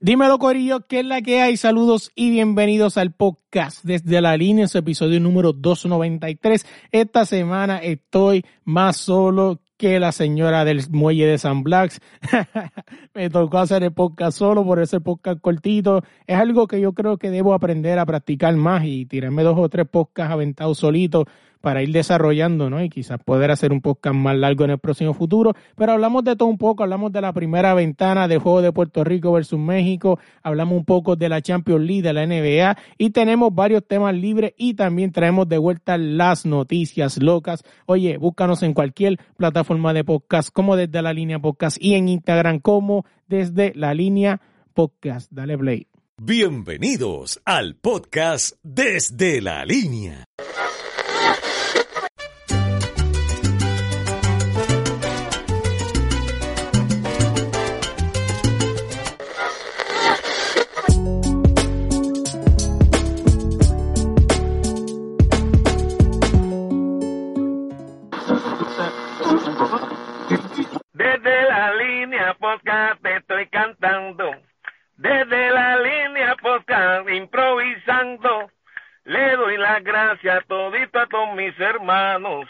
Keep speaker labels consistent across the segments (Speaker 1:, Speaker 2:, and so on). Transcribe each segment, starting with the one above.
Speaker 1: Dímelo, Corillo, ¿qué es la que hay? Saludos y bienvenidos al podcast desde la línea, su episodio número 293. Esta semana estoy más solo que la señora del muelle de San Blacks. Me tocó hacer el podcast solo por ese podcast cortito. Es algo que yo creo que debo aprender a practicar más y tirarme dos o tres podcasts aventados solitos para ir desarrollando, ¿no? Y quizás poder hacer un podcast más largo en el próximo futuro. Pero hablamos de todo un poco, hablamos de la primera ventana del juego de Puerto Rico versus México, hablamos un poco de la Champions League, de la NBA y tenemos varios temas libres y también traemos de vuelta las noticias locas. Oye, búscanos en cualquier plataforma de podcast como desde la línea podcast y en Instagram como desde la línea podcast. Dale play.
Speaker 2: Bienvenidos al podcast desde la línea.
Speaker 3: Mis hermanos.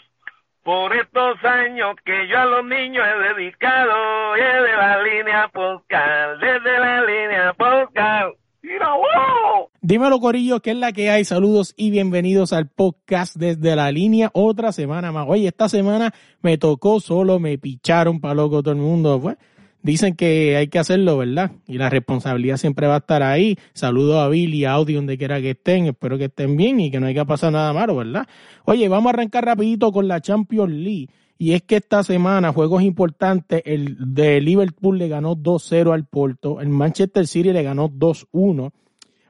Speaker 3: Por estos años que yo a los niños he dedicado. Desde la línea podcast. Desde la línea podcast. ¡Mira, wow!
Speaker 1: Dímelo, Corillo, ¿qué es la que hay? Saludos y bienvenidos al podcast desde la línea. Otra semana más. Oye, esta semana me tocó solo, me picharon para loco todo el mundo. Pues, dicen que hay que hacerlo, ¿verdad? Y la responsabilidad siempre va a estar ahí. Saludos a Billy a Audi donde quiera que estén. Espero que estén bien y que no haya pasado nada malo, ¿verdad? Oye, vamos a arrancar rapidito con la Champions League. Y es que esta semana, juegos importantes, el de Liverpool le ganó 2-0 al Porto, el Manchester City le ganó 2-1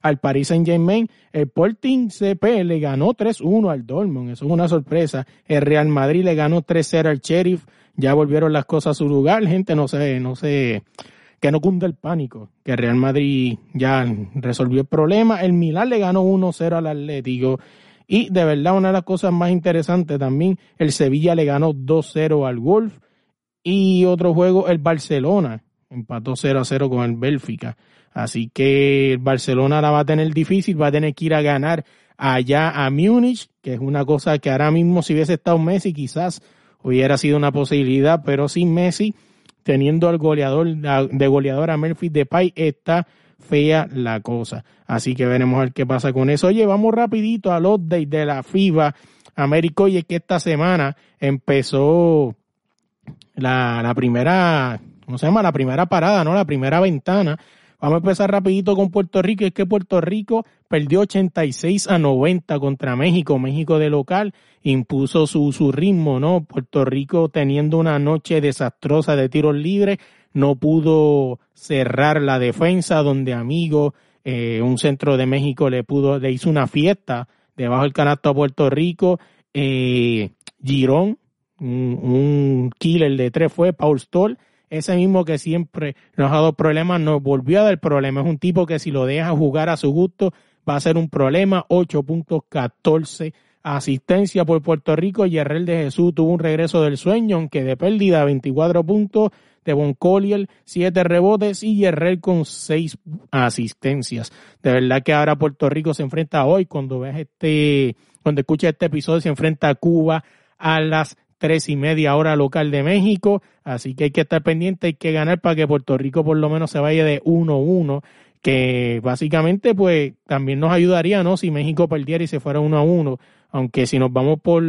Speaker 1: al Paris Saint Germain, el Sporting CP le ganó 3-1 al Dortmund, eso es una sorpresa, el Real Madrid le ganó 3-0 al Sheriff, ya volvieron las cosas a su lugar, gente, no sé, no sé, que no cunde el pánico, que el Real Madrid ya resolvió el problema, el Milán le ganó 1-0 al Atlético, y de verdad, una de las cosas más interesantes también, el Sevilla le ganó 2-0 al Wolf. Y otro juego, el Barcelona. Empató 0-0 con el Bélgica. Así que el Barcelona la va a tener difícil, va a tener que ir a ganar allá a Múnich, que es una cosa que ahora mismo si hubiese estado Messi quizás hubiera sido una posibilidad, pero sin Messi, teniendo al goleador de goleador a Memphis Depay, está fea la cosa. Así que veremos a ver qué pasa con eso. Oye, vamos rapidito al update de la FIBA América. Oye, que esta semana empezó la, la primera, ¿cómo se llama? La primera parada, ¿no? La primera ventana. Vamos a empezar rapidito con Puerto Rico. Es que Puerto Rico perdió 86 a 90 contra México. México de local impuso su, su ritmo, ¿no? Puerto Rico teniendo una noche desastrosa de tiros libres no pudo cerrar la defensa donde Amigo, eh, un centro de México, le pudo, le hizo una fiesta debajo del canasto a Puerto Rico. Eh, Girón, un, un, killer de tres fue Paul Stoll, ese mismo que siempre nos ha dado problemas, nos volvió a dar problemas. Es un tipo que si lo deja jugar a su gusto va a ser un problema. 8.14 asistencia por Puerto Rico. Yerrel de Jesús tuvo un regreso del sueño, aunque de pérdida 24 puntos. Devon Collier, 7 rebotes y Yerrel con 6 asistencias. De verdad que ahora Puerto Rico se enfrenta hoy, cuando ves este, cuando escuchas este episodio, se enfrenta a Cuba a las tres y media hora local de México. Así que hay que estar pendiente, hay que ganar para que Puerto Rico por lo menos se vaya de 1-1 que básicamente pues también nos ayudaría, ¿no? Si México perdiera y se fuera uno a uno, aunque si nos vamos por,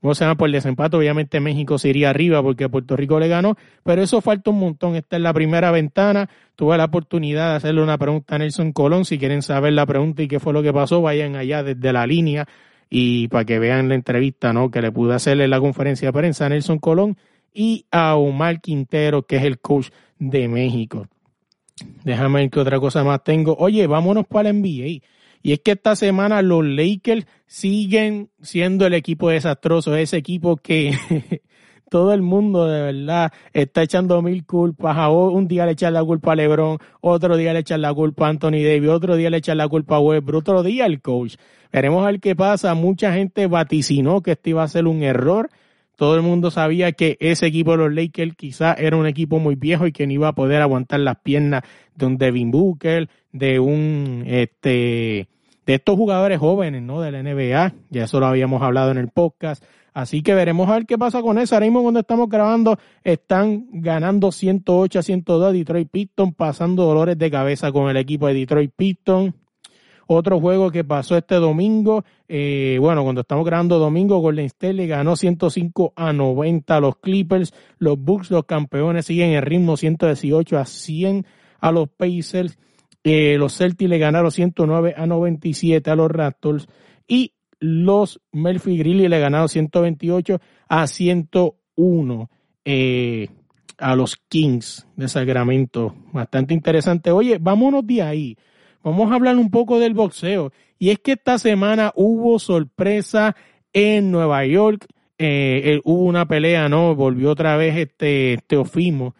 Speaker 1: ¿cómo se? Por el desempate, obviamente México se iría arriba porque Puerto Rico le ganó, pero eso falta un montón. Esta es la primera ventana. Tuve la oportunidad de hacerle una pregunta a Nelson Colón. Si quieren saber la pregunta y qué fue lo que pasó, vayan allá desde la línea y para que vean la entrevista, ¿no? Que le pude hacerle la conferencia de prensa a Nelson Colón y a Omar Quintero, que es el coach de México. Déjame ver qué otra cosa más tengo. Oye, vámonos para el NBA. Y es que esta semana los Lakers siguen siendo el equipo desastroso, ese equipo que todo el mundo de verdad está echando mil culpas. A un día le echan la culpa a LeBron, otro día le echan la culpa a Anthony Davis, otro día le echan la culpa a Westbrook, otro día el coach. Veremos a ver qué pasa. Mucha gente vaticinó que esto iba a ser un error todo el mundo sabía que ese equipo de los Lakers quizá era un equipo muy viejo y que no iba a poder aguantar las piernas de un Devin Booker, de un este de estos jugadores jóvenes, ¿no? De la NBA, ya eso lo habíamos hablado en el podcast. Así que veremos a ver qué pasa con eso. Ahora mismo cuando estamos grabando están ganando 108 a 102 Detroit Pistons, pasando dolores de cabeza con el equipo de Detroit Pistons. Otro juego que pasó este domingo, eh, bueno, cuando estamos grabando domingo, Golden State le ganó 105 a 90 a los Clippers. Los Bucks, los campeones, siguen el ritmo 118 a 100 a los Pacers. Eh, los Celtics le ganaron 109 a 97 a los Raptors. Y los Melfi Grilly le ganaron 128 a 101 eh, a los Kings de Sacramento. Bastante interesante. Oye, vámonos de ahí. Vamos a hablar un poco del boxeo. Y es que esta semana hubo sorpresa en Nueva York. Eh, hubo una pelea, ¿no? Volvió otra vez este Teofimo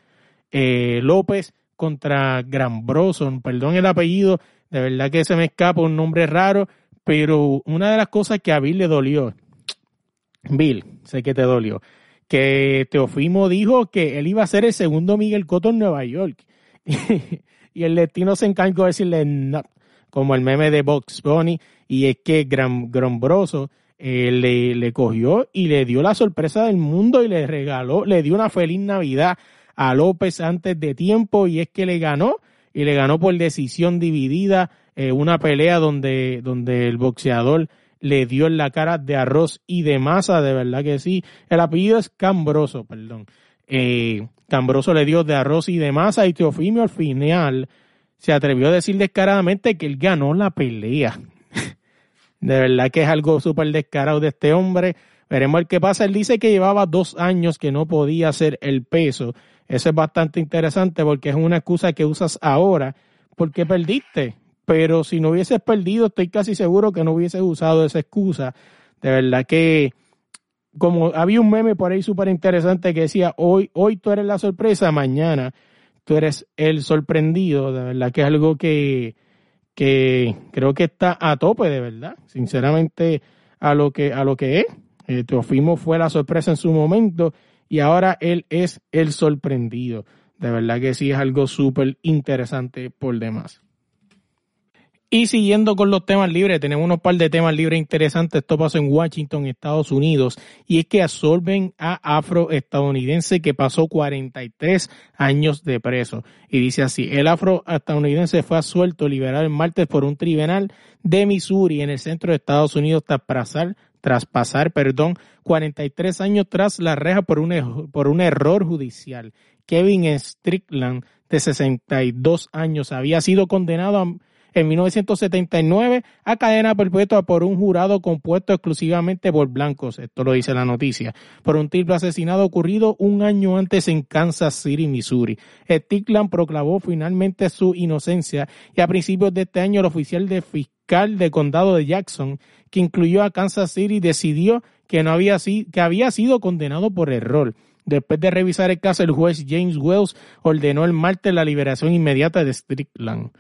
Speaker 1: eh, López contra Grambroson. Perdón el apellido, de verdad que se me escapa un nombre raro, pero una de las cosas que a Bill le dolió, Bill, sé que te dolió, que Teofimo dijo que él iba a ser el segundo Miguel Cotto en Nueva York. y el destino se encargó de decirle no, como el meme de Box Bunny, y es que Gran, Grombroso eh, le, le cogió y le dio la sorpresa del mundo y le regaló, le dio una feliz Navidad a López antes de tiempo y es que le ganó y le ganó por decisión dividida eh, una pelea donde, donde el boxeador le dio en la cara de arroz y de masa, de verdad que sí. El apellido es Cambroso, perdón. Eh, Cambroso le dio de arroz y de masa y Teofimio al final se atrevió a decir descaradamente que él ganó la pelea. de verdad que es algo súper descarado de este hombre. Veremos el qué pasa. Él dice que llevaba dos años que no podía hacer el peso. Eso es bastante interesante porque es una excusa que usas ahora porque perdiste. Pero si no hubieses perdido, estoy casi seguro que no hubieses usado esa excusa. De verdad que como había un meme por ahí súper interesante que decía, hoy, hoy tú eres la sorpresa, mañana tú eres el sorprendido, de verdad que es algo que, que creo que está a tope, de verdad, sinceramente a lo que, a lo que es. Teofimo fue la sorpresa en su momento y ahora él es el sorprendido. De verdad que sí es algo súper interesante por demás. Y siguiendo con los temas libres, tenemos unos par de temas libres interesantes. Esto pasó en Washington, Estados Unidos, y es que absorben a afroestadounidense que pasó 43 años de preso. Y dice así, el afroestadounidense fue asuelto, liberado el martes por un tribunal de Missouri en el centro de Estados Unidos tras pasar, tras pasar, perdón, 43 años tras la reja por un, por un error judicial. Kevin Strickland, de 62 años, había sido condenado a en 1979 a cadena perpetua por un jurado compuesto exclusivamente por blancos, esto lo dice la noticia, por un triple asesinado ocurrido un año antes en Kansas City, Missouri. Stickland proclamó finalmente su inocencia y a principios de este año el oficial de fiscal del condado de Jackson, que incluyó a Kansas City, decidió que, no había, que había sido condenado por error. Después de revisar el caso, el juez James Wells ordenó el martes la liberación inmediata de Strickland.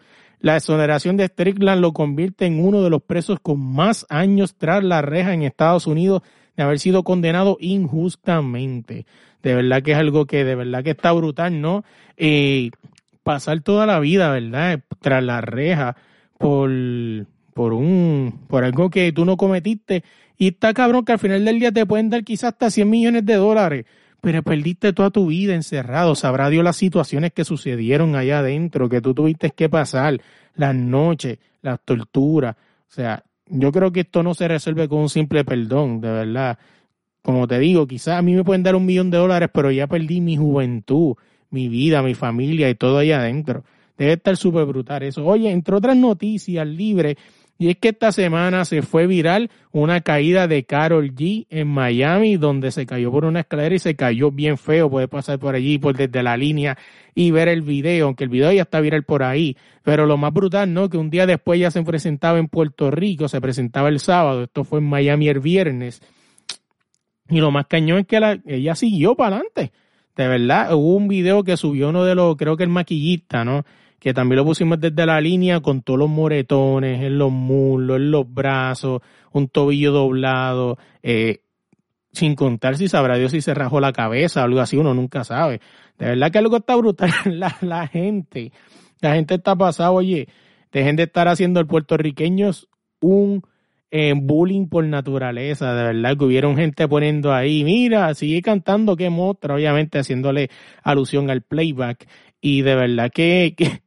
Speaker 1: La exoneración de Strickland lo convierte en uno de los presos con más años tras la reja en Estados Unidos de haber sido condenado injustamente. De verdad que es algo que de verdad que está brutal, ¿no? Eh, pasar toda la vida, ¿verdad? Tras la reja por, por un, por algo que tú no cometiste. Y está cabrón que al final del día te pueden dar quizás hasta 100 millones de dólares pero perdiste toda tu vida encerrado. Sabrá Dios las situaciones que sucedieron allá adentro, que tú tuviste que pasar, las noches, las torturas. O sea, yo creo que esto no se resuelve con un simple perdón, de verdad. Como te digo, quizás a mí me pueden dar un millón de dólares, pero ya perdí mi juventud, mi vida, mi familia y todo allá adentro. Debe estar súper brutal eso. Oye, entre otras noticias libres, y es que esta semana se fue viral una caída de Carol G en Miami, donde se cayó por una escalera y se cayó bien feo. Puede pasar por allí, por desde la línea y ver el video, aunque el video ya está viral por ahí. Pero lo más brutal, ¿no? Que un día después ya se presentaba en Puerto Rico, se presentaba el sábado. Esto fue en Miami el viernes. Y lo más cañón es que ella siguió para adelante. De verdad, hubo un video que subió uno de los, creo que el maquillista, ¿no? Que también lo pusimos desde la línea con todos los moretones en los muslos, en los brazos, un tobillo doblado. Eh, sin contar si sabrá Dios si se rajó la cabeza o algo así, uno nunca sabe. De verdad que algo está brutal. La, la gente, la gente está pasada, oye, dejen de estar haciendo el puertorriqueño un eh, bullying por naturaleza, de verdad que hubieron gente poniendo ahí, mira, sigue cantando, qué mostra, obviamente haciéndole alusión al playback, y de verdad que, que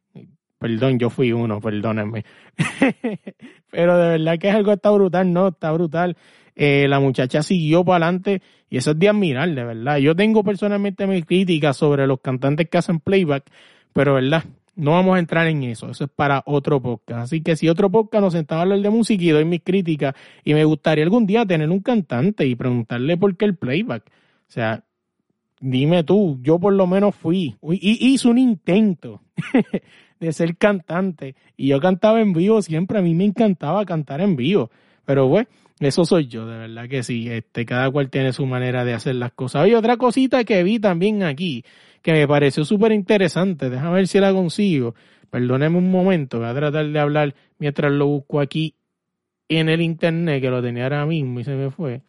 Speaker 1: perdón, yo fui uno, perdónenme, pero de verdad que es algo está brutal, no, está brutal, eh, la muchacha siguió para adelante y eso es de admirar, de verdad. Yo tengo personalmente mis críticas sobre los cantantes que hacen playback, pero verdad, no vamos a entrar en eso, eso es para otro podcast. Así que si otro podcast nos sentaba a hablar de música y doy mis críticas y me gustaría algún día tener un cantante y preguntarle por qué el playback. O sea, dime tú, yo por lo menos fui, y hice un intento de ser cantante y yo cantaba en vivo siempre, a mí me encantaba cantar en vivo, pero bueno, eso soy yo, de verdad que sí, este, cada cual tiene su manera de hacer las cosas. Y otra cosita que vi también aquí, que me pareció súper interesante. Déjame ver si la consigo. Perdóneme un momento, voy a tratar de hablar mientras lo busco aquí en el internet, que lo tenía ahora mismo y se me fue.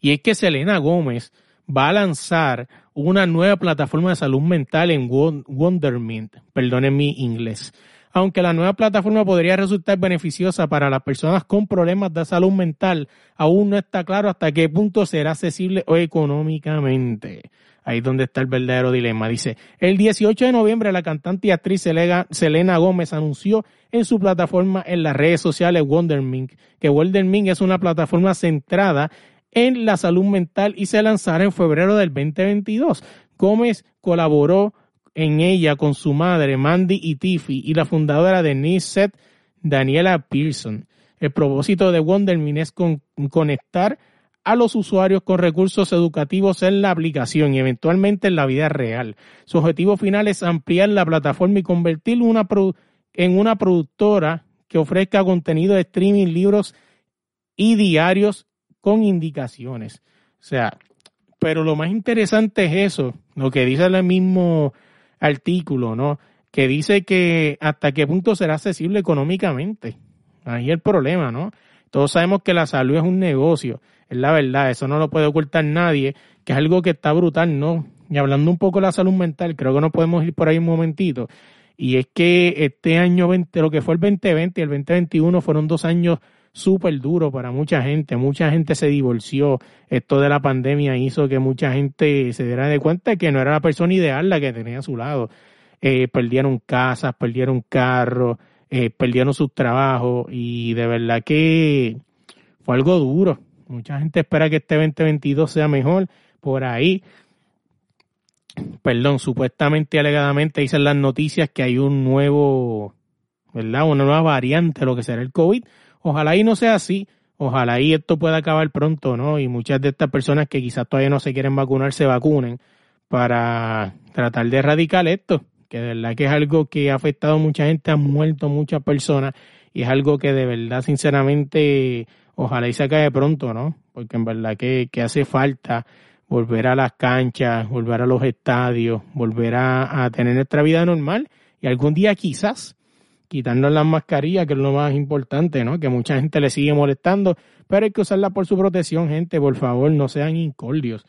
Speaker 1: Y es que Selena Gómez va a lanzar una nueva plataforma de salud mental en Wondermint. Perdonen mi inglés. Aunque la nueva plataforma podría resultar beneficiosa para las personas con problemas de salud mental, aún no está claro hasta qué punto será accesible o económicamente. Ahí es donde está el verdadero dilema. Dice, el 18 de noviembre la cantante y actriz Selena Gómez anunció en su plataforma en las redes sociales Wondermink que Wondermink es una plataforma centrada en la salud mental y se lanzará en febrero del 2022. Gómez colaboró en ella con su madre Mandy y Tiffy y la fundadora de Niset, Daniela Pearson. El propósito de Wondermint es conectar a los usuarios con recursos educativos en la aplicación y eventualmente en la vida real. Su objetivo final es ampliar la plataforma y convertirlo una en una productora que ofrezca contenido de streaming, libros y diarios con indicaciones. O sea, pero lo más interesante es eso, lo que dice el mismo artículo, ¿no? Que dice que hasta qué punto será accesible económicamente. Ahí el problema, ¿no? Todos sabemos que la salud es un negocio es la verdad, eso no lo puede ocultar nadie, que es algo que está brutal, ¿no? Y hablando un poco de la salud mental, creo que no podemos ir por ahí un momentito. Y es que este año 20, lo que fue el 2020 y el 2021 fueron dos años súper duros para mucha gente. Mucha gente se divorció. Esto de la pandemia hizo que mucha gente se diera de cuenta de que no era la persona ideal la que tenía a su lado. Eh, perdieron casas, perdieron carros, eh, perdieron sus trabajos y de verdad que fue algo duro. Mucha gente espera que este 2022 sea mejor. Por ahí, perdón, supuestamente, alegadamente, dicen las noticias que hay un nuevo, ¿verdad? Una nueva variante, lo que será el COVID. Ojalá y no sea así. Ojalá y esto pueda acabar pronto, ¿no? Y muchas de estas personas que quizás todavía no se quieren vacunar se vacunen para tratar de erradicar esto, que de verdad que es algo que ha afectado a mucha gente, han muerto muchas personas y es algo que de verdad, sinceramente, ojalá y se acabe pronto, ¿no? Porque en verdad que, hace falta volver a las canchas, volver a los estadios, volver a, tener nuestra vida normal y algún día quizás quitarnos las mascarillas, que es lo más importante, ¿no? Que mucha gente le sigue molestando, pero hay que usarla por su protección, gente, por favor, no sean incordios.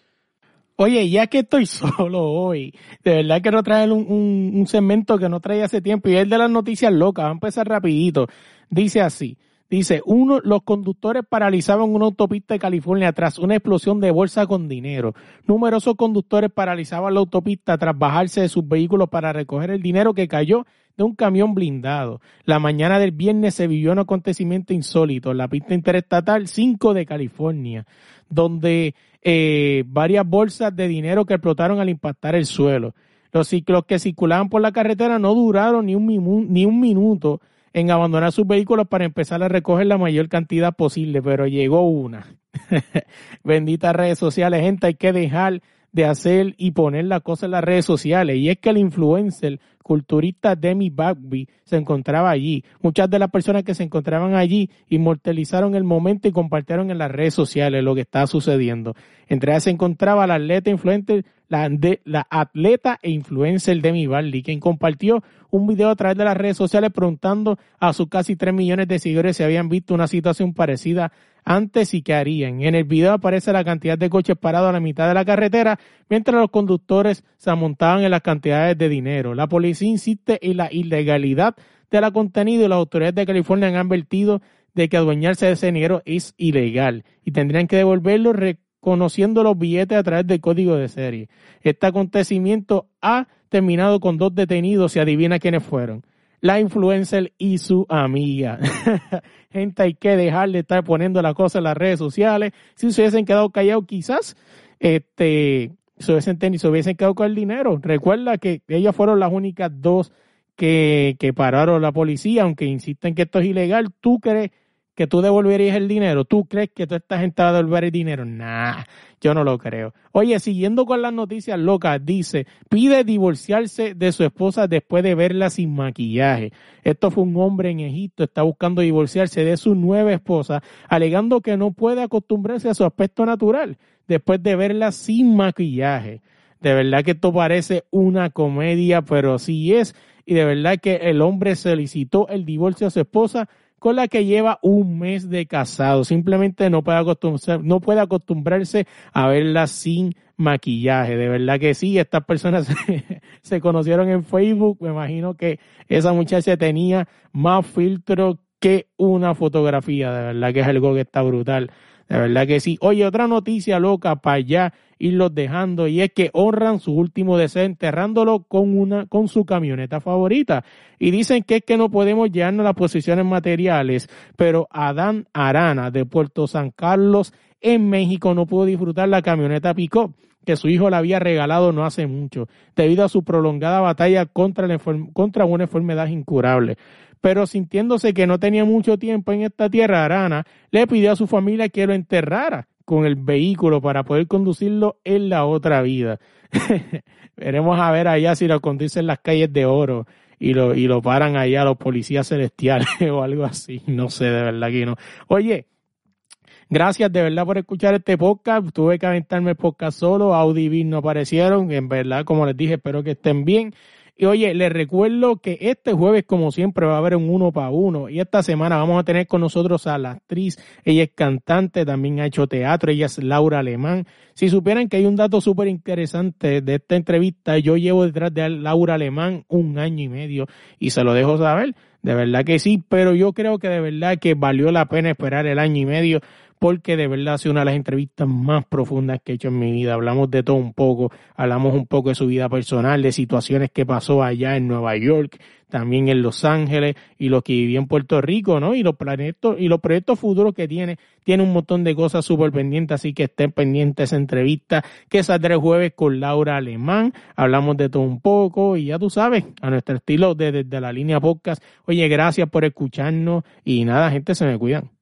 Speaker 1: Oye, ya que estoy solo hoy, de verdad quiero traer un, un, un segmento que no traía hace tiempo y es de las noticias locas, va a empezar rapidito. Dice así, Dice, uno, los conductores paralizaban una autopista de California tras una explosión de bolsa con dinero. Numerosos conductores paralizaban la autopista tras bajarse de sus vehículos para recoger el dinero que cayó de un camión blindado. La mañana del viernes se vivió un acontecimiento insólito en la pista interestatal 5 de California, donde eh, varias bolsas de dinero que explotaron al impactar el suelo. Los ciclos que circulaban por la carretera no duraron ni un, ni un minuto en abandonar sus vehículos para empezar a recoger la mayor cantidad posible, pero llegó una. Benditas redes sociales, gente, hay que dejar de hacer y poner la cosa en las redes sociales. Y es que el influencer culturista Demi Bagby se encontraba allí. Muchas de las personas que se encontraban allí inmortalizaron el momento y compartieron en las redes sociales lo que estaba sucediendo. Entre ellas se encontraba la atleta influente, la, la atleta e influencer Demi Barley, quien compartió un video a través de las redes sociales preguntando a sus casi 3 millones de seguidores si habían visto una situación parecida antes y qué harían. En el video aparece la cantidad de coches parados a la mitad de la carretera mientras los conductores se amontaban en las cantidades de dinero. La policía insiste en la ilegalidad de la contenido las autoridades de California han advertido de que adueñarse de ese dinero es ilegal y tendrían que devolverlo reconociendo los billetes a través del código de serie. Este acontecimiento ha terminado con dos detenidos y adivina quiénes fueron la influencer y su amiga. Gente, hay que dejar de estar poniendo las cosas en las redes sociales. Si se hubiesen quedado callados, quizás este, se hubiesen, tenido, se hubiesen quedado con el dinero. Recuerda que ellas fueron las únicas dos que, que pararon la policía, aunque insisten que esto es ilegal. ¿Tú crees que tú devolverías el dinero? ¿Tú crees que toda esta gente va a devolver el dinero? Nah, yo no lo creo. Oye, siguiendo con las noticias locas, dice, pide divorciarse de su esposa después de verla sin maquillaje. Esto fue un hombre en Egipto, está buscando divorciarse de su nueva esposa, alegando que no puede acostumbrarse a su aspecto natural después de verla sin maquillaje. De verdad que esto parece una comedia, pero sí es. Y de verdad que el hombre solicitó el divorcio a su esposa con la que lleva un mes de casado. Simplemente no puede, acostumbrarse, no puede acostumbrarse a verla sin maquillaje. De verdad que sí, estas personas se, conocieron en Facebook. Me imagino que esa muchacha tenía más filtro que una fotografía. De verdad que es algo que está brutal. De verdad que sí. Oye, otra noticia loca para allá irlos dejando y es que honran su último deseo enterrándolo con una con su camioneta favorita y dicen que es que no podemos llevarnos las posiciones materiales, pero Adán Arana de Puerto San Carlos en México no pudo disfrutar la camioneta Pickup que su hijo le había regalado no hace mucho, debido a su prolongada batalla contra, la, contra una enfermedad incurable pero sintiéndose que no tenía mucho tiempo en esta tierra, Arana le pidió a su familia que lo enterrara con el vehículo para poder conducirlo en la otra vida. Veremos a ver allá si lo conducen las calles de oro y lo, y lo paran allá los policías celestiales o algo así. No sé, de verdad que no. Oye, Gracias de verdad por escuchar este podcast. Tuve que aventarme el podcast solo. Audi no aparecieron. En verdad, como les dije, espero que estén bien. Y oye, les recuerdo que este jueves, como siempre, va a haber un uno para uno. Y esta semana vamos a tener con nosotros a la actriz. Ella es cantante, también ha hecho teatro. Ella es Laura Alemán. Si supieran que hay un dato súper interesante de esta entrevista, yo llevo detrás de Laura Alemán un año y medio y se lo dejo saber. De verdad que sí, pero yo creo que de verdad que valió la pena esperar el año y medio porque de verdad ha sido una de las entrevistas más profundas que he hecho en mi vida. Hablamos de todo un poco, hablamos un poco de su vida personal, de situaciones que pasó allá en Nueva York, también en Los Ángeles y lo que vivió en Puerto Rico, ¿no? Y los proyectos, y los proyectos futuros que tiene, tiene un montón de cosas súper pendientes, así que estén pendientes esa entrevista que saldrá el jueves con Laura Alemán. Hablamos de todo un poco y ya tú sabes, a nuestro estilo desde de la línea podcast. Oye, gracias por escucharnos y nada, gente, se me cuidan.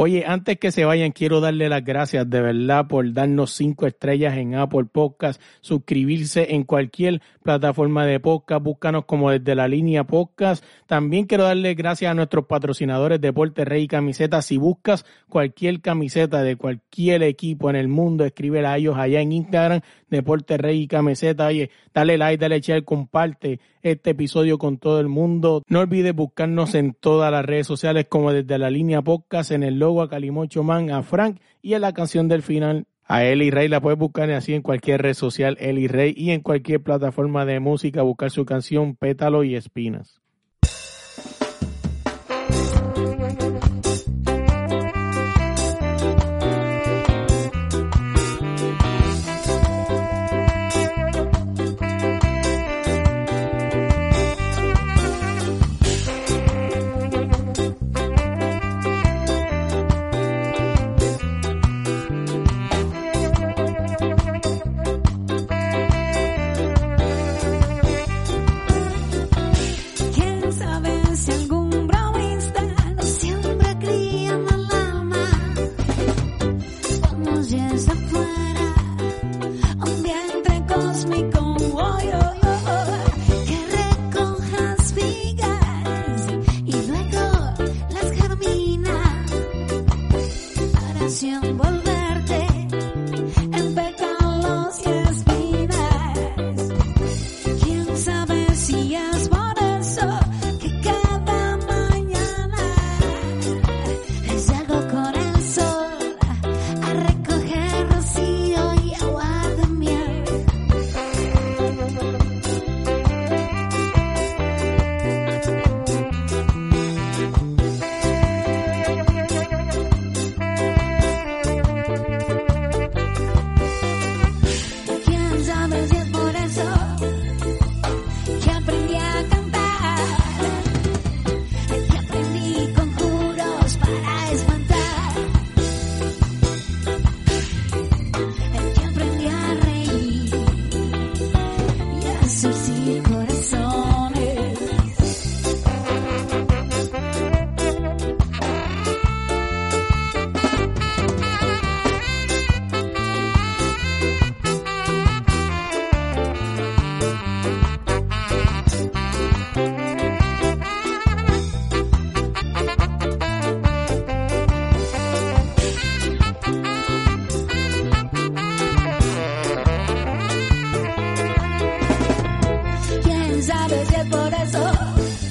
Speaker 1: Oye, antes que se vayan, quiero darle las gracias de verdad por darnos cinco estrellas en Apple Podcast, suscribirse en cualquier plataforma de podcast, búscanos como desde la línea podcast. También quiero darle gracias a nuestros patrocinadores Deporte Rey y Camisetas. Si buscas cualquier camiseta de cualquier equipo en el mundo, escribe a ellos allá en Instagram, Deporte Rey y Camiseta. Oye, dale like, dale share, comparte este episodio con todo el mundo. No olvides buscarnos en todas las redes sociales como desde la línea podcast, en el logo a Calimocho Man, a Frank y en la canción del final a Eli Rey la puedes buscar así en cualquier red social, Eli Rey, y en cualquier plataforma de música, buscar su canción Pétalo y Espinas.
Speaker 4: canción. sabes por eso.